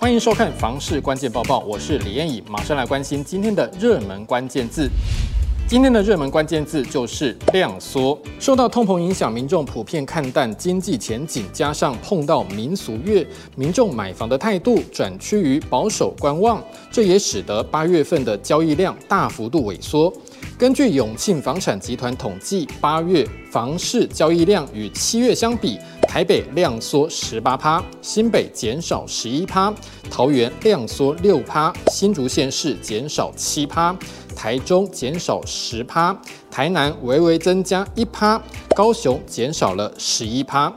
欢迎收看房市关键报报，我是李彦颖，马上来关心今天的热门关键字。今天的热门关键字就是量缩。受到通膨影响，民众普遍看淡经济前景，加上碰到民俗月，民众买房的态度转趋于保守观望，这也使得八月份的交易量大幅度萎缩。根据永庆房产集团统计，八月房市交易量与七月相比，台北量缩十八趴，新北减少十一趴，桃园量缩六趴，新竹县市减少七趴，台中减少十趴，台南微微增加一趴，高雄减少了十一趴。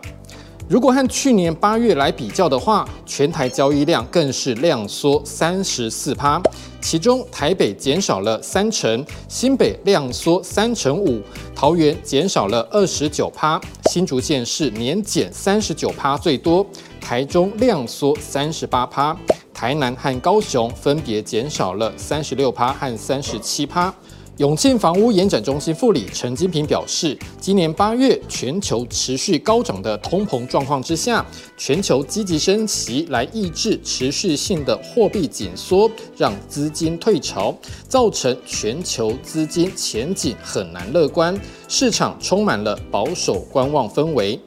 如果和去年八月来比较的话，全台交易量更是量缩三十四趴，其中台北减少了三成，新北量缩三成五，桃园减少了二十九趴，新竹县市年减三十九趴最多，台中量缩三十八趴，台南和高雄分别减少了三十六趴和三十七趴。永庆房屋延展中心副理陈金平表示，今年八月全球持续高涨的通膨状况之下，全球积极升息来抑制持续性的货币紧缩，让资金退潮，造成全球资金前景很难乐观，市场充满了保守观望氛围。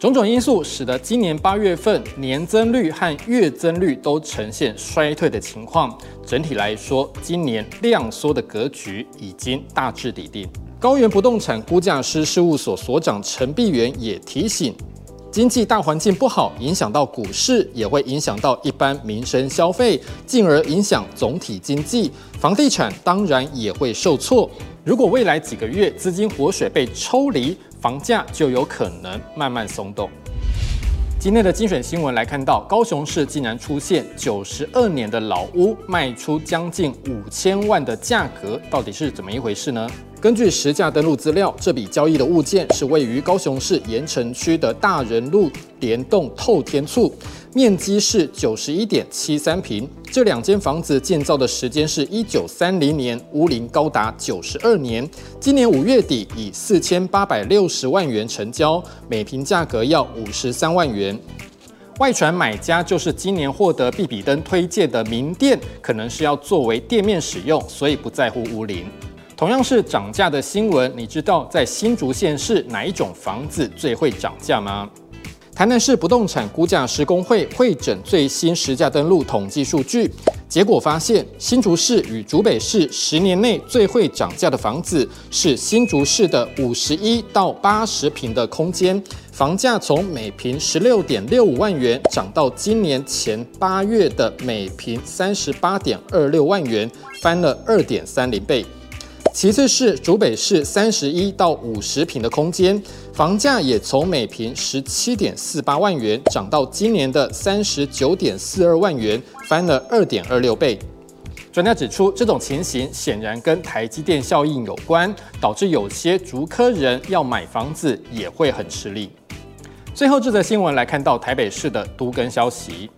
种种因素使得今年八月份年增率和月增率都呈现衰退的情况。整体来说，今年量缩的格局已经大致底定。高原不动产估价师事务所所长陈碧元也提醒，经济大环境不好，影响到股市，也会影响到一般民生消费，进而影响总体经济。房地产当然也会受挫。如果未来几个月资金活水被抽离，房价就有可能慢慢松动。今天的精选新闻来看到，高雄市竟然出现九十二年的老屋卖出将近五千万的价格，到底是怎么一回事呢？根据实价登录资料，这笔交易的物件是位于高雄市盐埕区的大仁路联动透天厝，面积是九十一点七三坪。这两间房子建造的时间是一九三零年，屋龄高达九十二年。今年五月底以四千八百六十万元成交，每坪价格要五十三万元。外传买家就是今年获得必比登推荐的名店，可能是要作为店面使用，所以不在乎屋龄。同样是涨价的新闻，你知道在新竹县市哪一种房子最会涨价吗？台南市不动产估价师公会会诊最新实价登录统计数据，结果发现新竹市与竹北市十年内最会涨价的房子是新竹市的五十一到八十坪的空间，房价从每坪十六点六五万元涨到今年前八月的每坪三十八点二六万元，翻了二点三零倍。其次是竹北市三十一到五十坪的空间，房价也从每坪十七点四八万元涨到今年的三十九点四二万元，翻了二点二六倍。专家指出，这种情形显然跟台积电效应有关，导致有些竹科人要买房子也会很吃力。最后这则新闻来看到台北市的都更消息。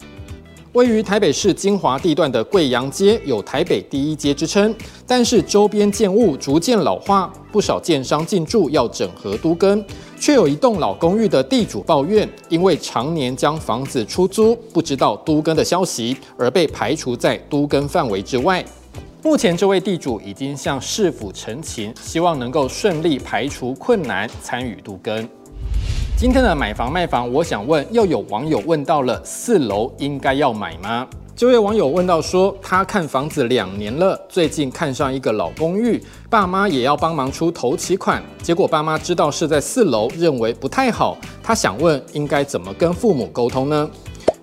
位于台北市金华地段的贵阳街有“台北第一街”之称，但是周边建物逐渐老化，不少建商进驻要整合都更，却有一栋老公寓的地主抱怨，因为常年将房子出租，不知道都更的消息，而被排除在都更范围之外。目前这位地主已经向市府陈情，希望能够顺利排除困难，参与都更。今天的买房卖房，我想问，又有网友问到了四楼应该要买吗？这位网友问到说，他看房子两年了，最近看上一个老公寓，爸妈也要帮忙出头期款，结果爸妈知道是在四楼，认为不太好，他想问应该怎么跟父母沟通呢？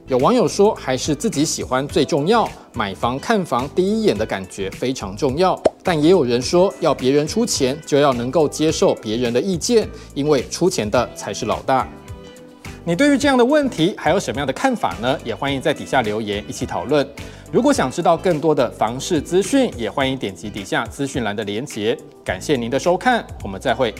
有网友说，还是自己喜欢最重要，买房看房第一眼的感觉非常重要。但也有人说，要别人出钱，就要能够接受别人的意见，因为出钱的才是老大。你对于这样的问题还有什么样的看法呢？也欢迎在底下留言一起讨论。如果想知道更多的房市资讯，也欢迎点击底下资讯栏的连结。感谢您的收看，我们再会。